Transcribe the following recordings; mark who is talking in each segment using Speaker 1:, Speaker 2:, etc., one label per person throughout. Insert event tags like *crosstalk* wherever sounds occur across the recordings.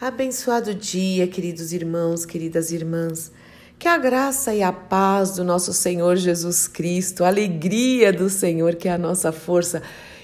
Speaker 1: Abençoado dia, queridos irmãos, queridas irmãs. Que a graça e a paz do nosso Senhor Jesus Cristo, a alegria do Senhor, que é a nossa força,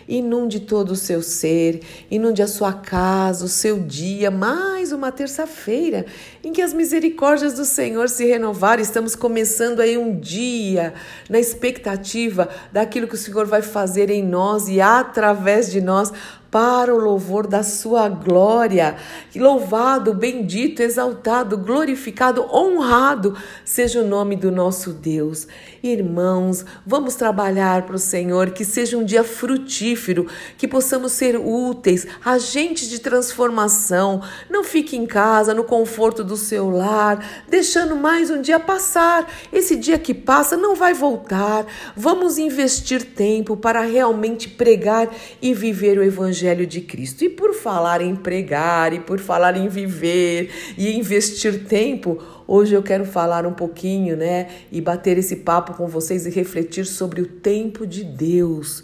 Speaker 1: inunde todo o seu ser, inunde a sua casa, o seu dia, mais uma terça-feira em que as misericórdias do Senhor se renovaram. Estamos começando aí um dia na expectativa daquilo que o Senhor vai fazer em nós e através de nós para o louvor da sua glória. Louvado, bendito, exaltado, glorificado, honrado seja o nome do nosso Deus. Irmãos, vamos trabalhar para o Senhor, que seja um dia frutífero, que possamos ser úteis, agentes de transformação. Não fique em casa, no conforto do seu lar, deixando mais um dia passar. Esse dia que passa não vai voltar. Vamos investir tempo para realmente pregar e viver o Evangelho Evangelho de Cristo. E por falar em pregar, e por falar em viver e investir tempo, hoje eu quero falar um pouquinho, né? E bater esse papo com vocês e refletir sobre o tempo de Deus.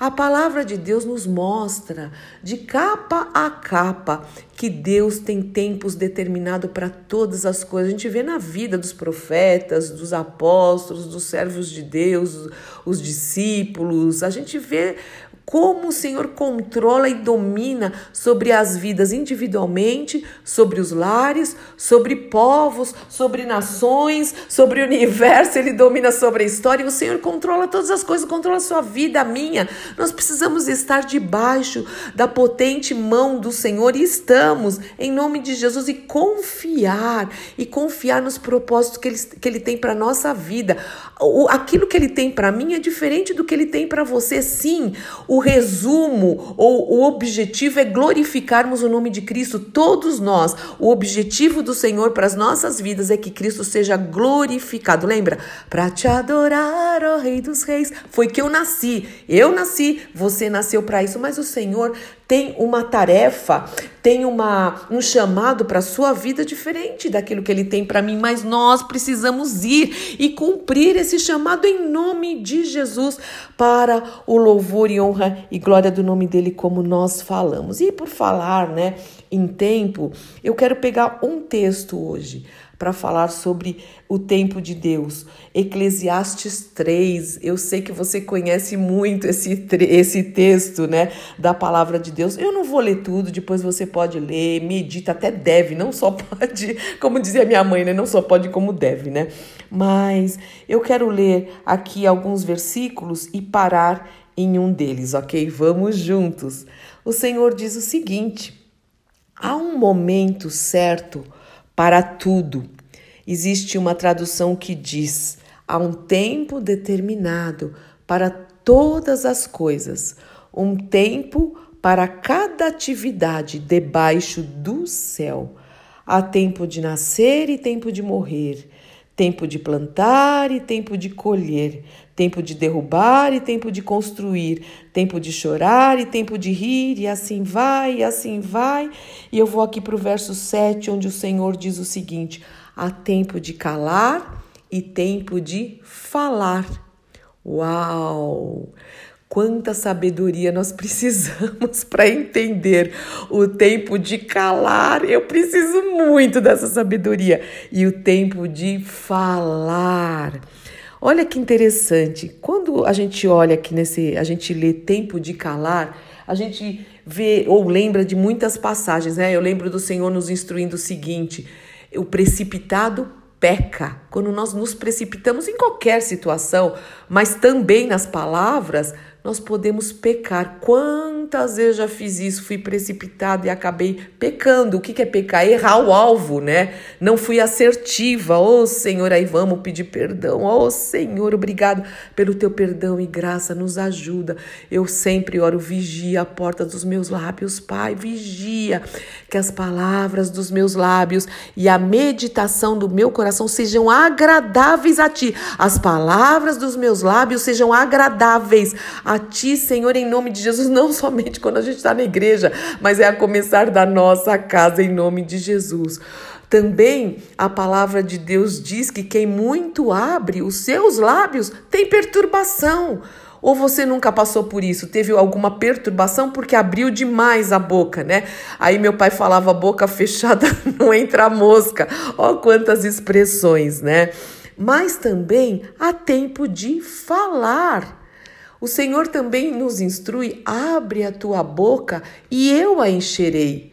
Speaker 1: A palavra de Deus nos mostra, de capa a capa, que Deus tem tempos determinados para todas as coisas. A gente vê na vida dos profetas, dos apóstolos, dos servos de Deus, os discípulos, a gente vê como o Senhor controla e domina sobre as vidas individualmente, sobre os lares, sobre povos, sobre nações, sobre o universo, ele domina sobre a história. O Senhor controla todas as coisas, controla a sua vida, a minha. Nós precisamos estar debaixo da potente mão do Senhor e estamos, em nome de Jesus, e confiar, e confiar nos propósitos que Ele, que ele tem para nossa vida. O, aquilo que Ele tem para mim é diferente do que Ele tem para você, sim. O o resumo ou o objetivo é glorificarmos o nome de Cristo, todos nós. O objetivo do Senhor para as nossas vidas é que Cristo seja glorificado. Lembra? Para te adorar, ó Rei dos Reis. Foi que eu nasci. Eu nasci, você nasceu para isso, mas o Senhor tem uma tarefa, tem uma, um chamado para a sua vida diferente daquilo que ele tem para mim, mas nós precisamos ir e cumprir esse chamado em nome de Jesus para o louvor e honra e glória do nome dele, como nós falamos. E por falar, né, em tempo, eu quero pegar um texto hoje para falar sobre o tempo de Deus. Eclesiastes 3. Eu sei que você conhece muito esse, esse texto, né, da palavra de Deus. Eu não vou ler tudo, depois você pode ler, medita, até deve, não só *laughs* pode, como dizia minha mãe, né, não só pode como deve, né? Mas eu quero ler aqui alguns versículos e parar em um deles, OK? Vamos juntos. O Senhor diz o seguinte: Há um momento certo para tudo. Existe uma tradução que diz: há um tempo determinado para todas as coisas, um tempo para cada atividade debaixo do céu. Há tempo de nascer e tempo de morrer, tempo de plantar e tempo de colher, tempo de derrubar e tempo de construir, tempo de chorar e tempo de rir, e assim vai, e assim vai. E eu vou aqui para o verso 7, onde o Senhor diz o seguinte: há tempo de calar e tempo de falar. Uau! Quanta sabedoria nós precisamos *laughs* para entender o tempo de calar. Eu preciso muito dessa sabedoria. E o tempo de falar. Olha que interessante. Quando a gente olha aqui nesse, a gente lê tempo de calar, a gente vê ou lembra de muitas passagens, né? Eu lembro do Senhor nos instruindo o seguinte: o precipitado peca. Quando nós nos precipitamos em qualquer situação, mas também nas palavras, nós podemos pecar. Quantas vezes já fiz isso? Fui precipitado e acabei pecando. O que é pecar? Errar o alvo, né? Não fui assertiva. Ô oh, Senhor, aí vamos pedir perdão. Ô oh, Senhor, obrigado pelo teu perdão e graça. Nos ajuda. Eu sempre oro, vigia a porta dos meus lábios, Pai. Vigia que as palavras dos meus lábios e a meditação do meu coração sejam agradáveis a ti. As palavras dos meus lábios sejam agradáveis a ti, Senhor, em nome de Jesus, não somente quando a gente está na igreja, mas é a começar da nossa casa, em nome de Jesus. Também a palavra de Deus diz que quem muito abre os seus lábios tem perturbação. Ou você nunca passou por isso? Teve alguma perturbação porque abriu demais a boca, né? Aí meu pai falava boca fechada *laughs* não entra mosca. Ó quantas expressões, né? Mas também há tempo de falar. O Senhor também nos instrui: abre a tua boca e eu a encherei.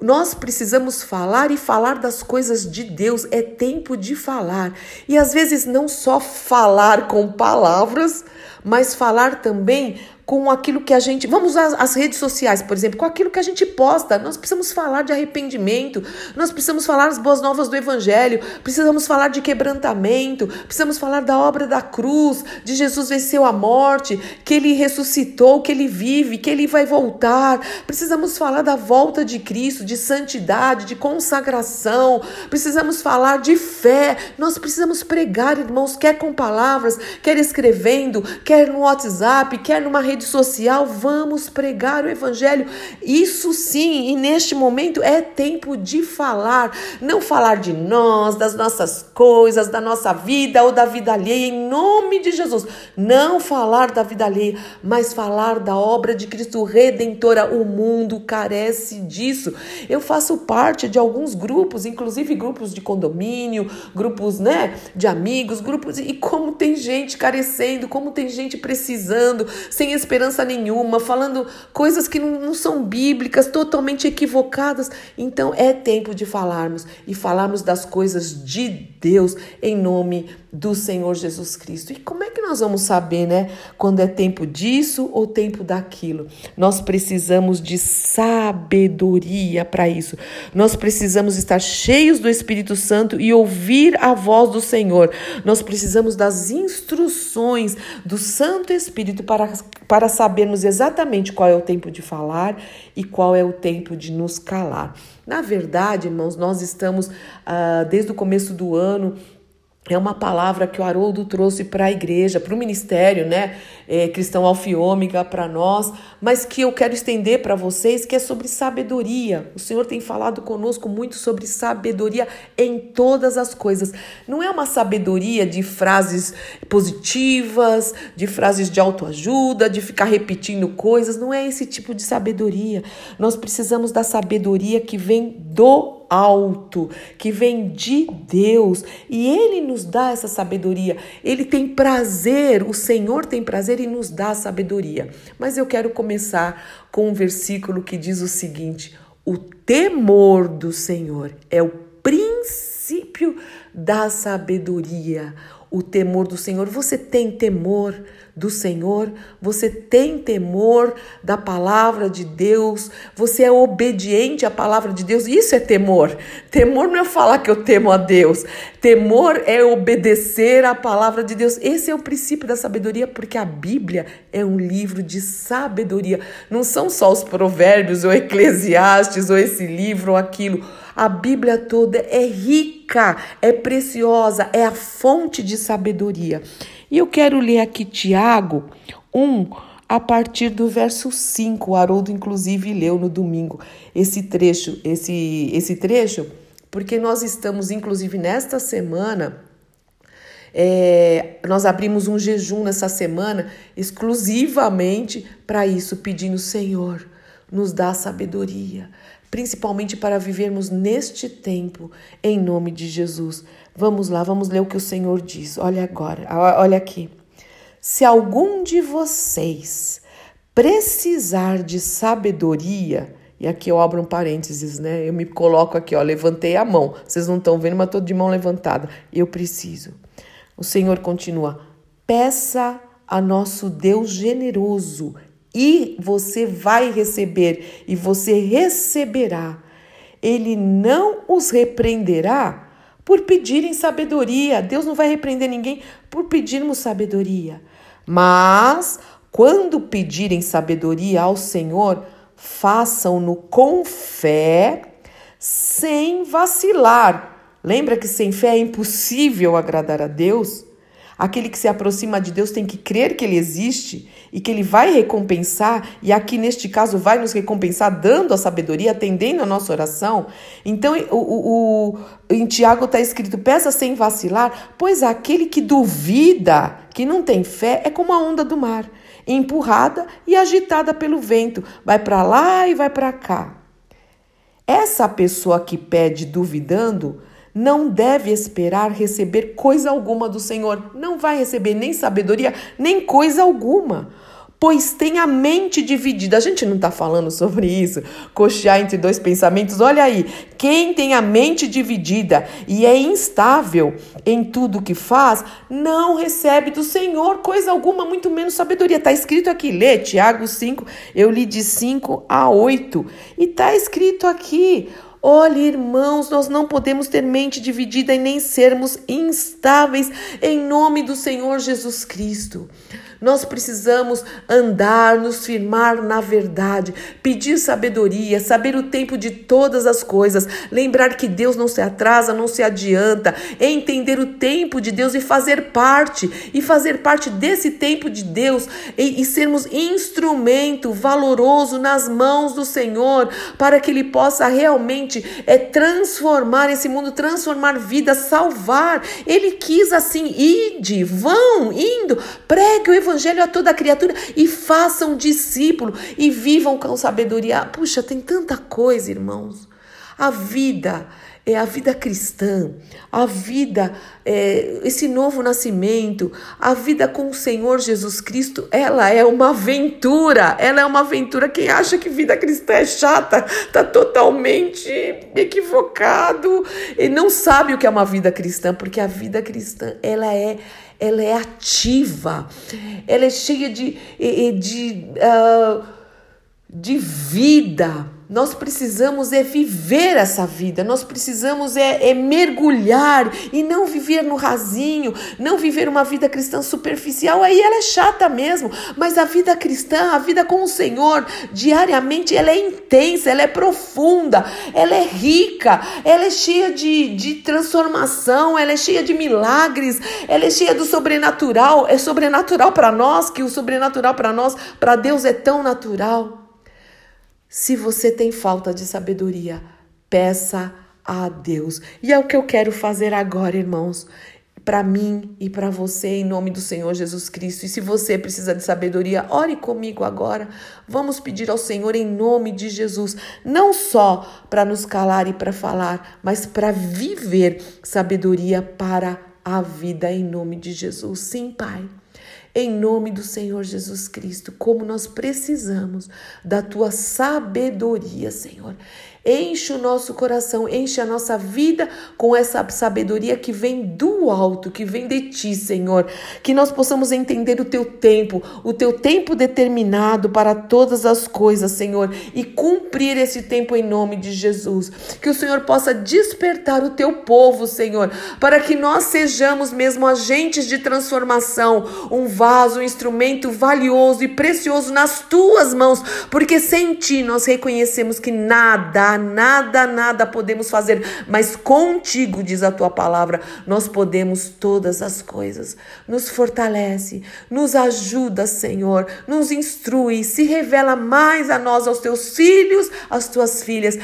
Speaker 1: Nós precisamos falar e falar das coisas de Deus. É tempo de falar. E às vezes não só falar com palavras, mas falar também com aquilo que a gente. Vamos usar as redes sociais, por exemplo, com aquilo que a gente posta. Nós precisamos falar de arrependimento, nós precisamos falar as boas novas do Evangelho, precisamos falar de quebrantamento, precisamos falar da obra da cruz, de Jesus venceu a morte, que ele ressuscitou, que ele vive, que ele vai voltar. Precisamos falar da volta de Cristo, de santidade, de consagração. Precisamos falar de fé. Nós precisamos pregar, irmãos, quer com palavras, quer escrevendo, quer no WhatsApp, quer numa rede rede social, vamos pregar o evangelho. Isso sim, e neste momento é tempo de falar, não falar de nós, das nossas coisas, da nossa vida ou da vida alheia, em nome de Jesus. Não falar da vida alheia, mas falar da obra de Cristo redentora. O mundo carece disso. Eu faço parte de alguns grupos, inclusive grupos de condomínio, grupos, né, de amigos, grupos e como tem gente carecendo, como tem gente precisando, sem esperança esperança nenhuma, falando coisas que não, não são bíblicas, totalmente equivocadas. Então é tempo de falarmos e falarmos das coisas de Deus em nome do Senhor Jesus Cristo. E como é que nós vamos saber, né, quando é tempo disso ou tempo daquilo? Nós precisamos de sabedoria para isso. Nós precisamos estar cheios do Espírito Santo e ouvir a voz do Senhor. Nós precisamos das instruções do Santo Espírito para, para sabermos exatamente qual é o tempo de falar e qual é o tempo de nos calar. Na verdade, irmãos, nós estamos uh, desde o começo do ano é uma palavra que o Haroldo trouxe para a igreja, para o ministério, né? É, cristão alfiômica para nós, mas que eu quero estender para vocês, que é sobre sabedoria. O Senhor tem falado conosco muito sobre sabedoria em todas as coisas. Não é uma sabedoria de frases positivas, de frases de autoajuda, de ficar repetindo coisas. Não é esse tipo de sabedoria. Nós precisamos da sabedoria que vem do alto, que vem de Deus, e Ele nos dá essa sabedoria. Ele tem prazer, o Senhor tem prazer em nos dar sabedoria. Mas eu quero começar com um versículo que diz o seguinte: o temor do Senhor é o princípio da sabedoria o temor do Senhor. Você tem temor do Senhor? Você tem temor da palavra de Deus? Você é obediente à palavra de Deus? Isso é temor. Temor não é falar que eu temo a Deus. Temor é obedecer à palavra de Deus. Esse é o princípio da sabedoria, porque a Bíblia é um livro de sabedoria. Não são só os provérbios ou Eclesiastes ou esse livro ou aquilo. A Bíblia toda é rica, é preciosa, é a fonte de sabedoria. E eu quero ler aqui Tiago 1, a partir do verso 5. O Haroldo, inclusive, leu no domingo esse trecho, esse, esse trecho, porque nós estamos, inclusive, nesta semana. É, nós abrimos um jejum nessa semana exclusivamente para isso, pedindo, Senhor, nos dá sabedoria, principalmente para vivermos neste tempo, em nome de Jesus. Vamos lá, vamos ler o que o Senhor diz. Olha agora, olha aqui. Se algum de vocês precisar de sabedoria, e aqui eu abro um parênteses, né? Eu me coloco aqui, ó, levantei a mão. Vocês não estão vendo, mas estou de mão levantada. Eu preciso. O Senhor continua: peça a nosso Deus generoso e você vai receber, e você receberá. Ele não os repreenderá por pedirem sabedoria. Deus não vai repreender ninguém por pedirmos sabedoria. Mas, quando pedirem sabedoria ao Senhor, façam-no com fé, sem vacilar. Lembra que sem fé é impossível agradar a Deus? Aquele que se aproxima de Deus tem que crer que ele existe e que ele vai recompensar, e aqui neste caso vai nos recompensar dando a sabedoria, atendendo a nossa oração. Então, o, o, o em Tiago está escrito: peça sem vacilar, pois aquele que duvida, que não tem fé, é como a onda do mar, empurrada e agitada pelo vento, vai para lá e vai para cá. Essa pessoa que pede duvidando, não deve esperar receber coisa alguma do Senhor. Não vai receber nem sabedoria, nem coisa alguma. Pois tem a mente dividida. A gente não está falando sobre isso, cochear entre dois pensamentos. Olha aí, quem tem a mente dividida e é instável em tudo que faz, não recebe do Senhor coisa alguma, muito menos sabedoria. Está escrito aqui, lê Tiago 5, eu li de 5 a 8. E está escrito aqui. Olha, irmãos, nós não podemos ter mente dividida e nem sermos instáveis em nome do Senhor Jesus Cristo. Nós precisamos andar, nos firmar na verdade, pedir sabedoria, saber o tempo de todas as coisas, lembrar que Deus não se atrasa, não se adianta, entender o tempo de Deus e fazer parte, e fazer parte desse tempo de Deus e, e sermos instrumento valoroso nas mãos do Senhor, para que Ele possa realmente é, transformar esse mundo, transformar vidas, salvar. Ele quis assim, ide, vão, indo, pregue o Evangelho evangelho a toda criatura e façam discípulo e vivam com sabedoria. Puxa, tem tanta coisa, irmãos. A vida é a vida cristã, a vida, é, esse novo nascimento, a vida com o Senhor Jesus Cristo, ela é uma aventura, ela é uma aventura. Quem acha que vida cristã é chata, está totalmente equivocado e não sabe o que é uma vida cristã, porque a vida cristã, ela é ela é ativa, ela é cheia de, de, de, uh, de vida nós precisamos é viver essa vida, nós precisamos é, é, mergulhar e não viver no rasinho, não viver uma vida cristã superficial. Aí ela é chata mesmo, mas a vida cristã, a vida com o Senhor, diariamente, ela é intensa, ela é profunda, ela é rica, ela é cheia de, de transformação, ela é cheia de milagres, ela é cheia do sobrenatural. É sobrenatural para nós, que o sobrenatural para nós, para Deus é tão natural. Se você tem falta de sabedoria, peça a Deus. E é o que eu quero fazer agora, irmãos para mim e para você em nome do Senhor Jesus Cristo. E se você precisa de sabedoria, ore comigo agora. Vamos pedir ao Senhor em nome de Jesus, não só para nos calar e para falar, mas para viver sabedoria para a vida em nome de Jesus. Sim, Pai em nome do Senhor Jesus Cristo, como nós precisamos da tua sabedoria, Senhor. Enche o nosso coração, enche a nossa vida com essa sabedoria que vem do alto, que vem de ti, Senhor. Que nós possamos entender o teu tempo, o teu tempo determinado para todas as coisas, Senhor, e cumprir esse tempo em nome de Jesus. Que o Senhor possa despertar o teu povo, Senhor, para que nós sejamos mesmo agentes de transformação, um vaso, um instrumento valioso e precioso nas tuas mãos, porque sem ti nós reconhecemos que nada nada, nada podemos fazer, mas contigo, diz a tua palavra, nós podemos todas as coisas. Nos fortalece, nos ajuda, Senhor, nos instrui, se revela mais a nós, aos teus filhos, às tuas filhas,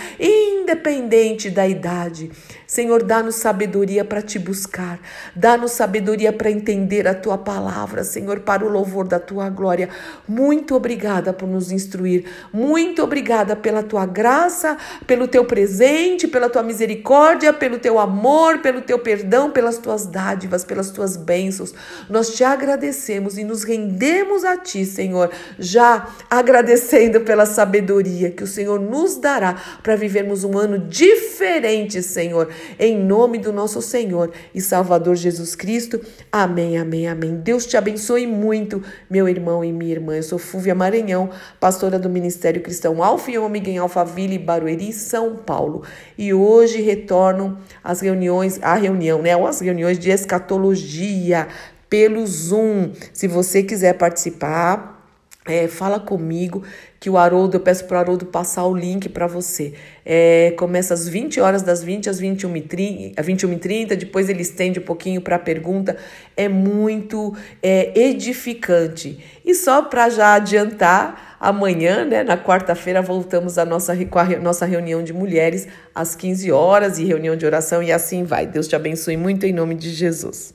Speaker 1: independente da idade. Senhor, dá-nos sabedoria para te buscar, dá-nos sabedoria para entender a tua palavra, Senhor, para o louvor da tua glória. Muito obrigada por nos instruir, muito obrigada pela tua graça, pelo teu presente, pela tua misericórdia, pelo teu amor, pelo teu perdão, pelas tuas dádivas, pelas tuas bênçãos. Nós te agradecemos e nos rendemos a ti, Senhor, já agradecendo pela sabedoria que o Senhor nos dará para vivermos um ano diferente, Senhor em nome do nosso Senhor e Salvador Jesus Cristo. Amém, amém, amém. Deus te abençoe muito, meu irmão e minha irmã. Eu sou Fúvia Maranhão, pastora do Ministério Cristão Alfa e Ômega em Alphaville, Barueri, São Paulo. E hoje retorno às reuniões, a reunião, né? As reuniões de escatologia pelo Zoom. Se você quiser participar, é, fala comigo que o Haroldo, eu peço para o Haroldo passar o link para você. É, começa às 20 horas, das 20 às 21h30, 21 depois ele estende um pouquinho para a pergunta. É muito é, edificante. E só para já adiantar, amanhã, né, na quarta-feira, voltamos à nossa, nossa reunião de mulheres às 15 horas e reunião de oração e assim vai. Deus te abençoe muito em nome de Jesus.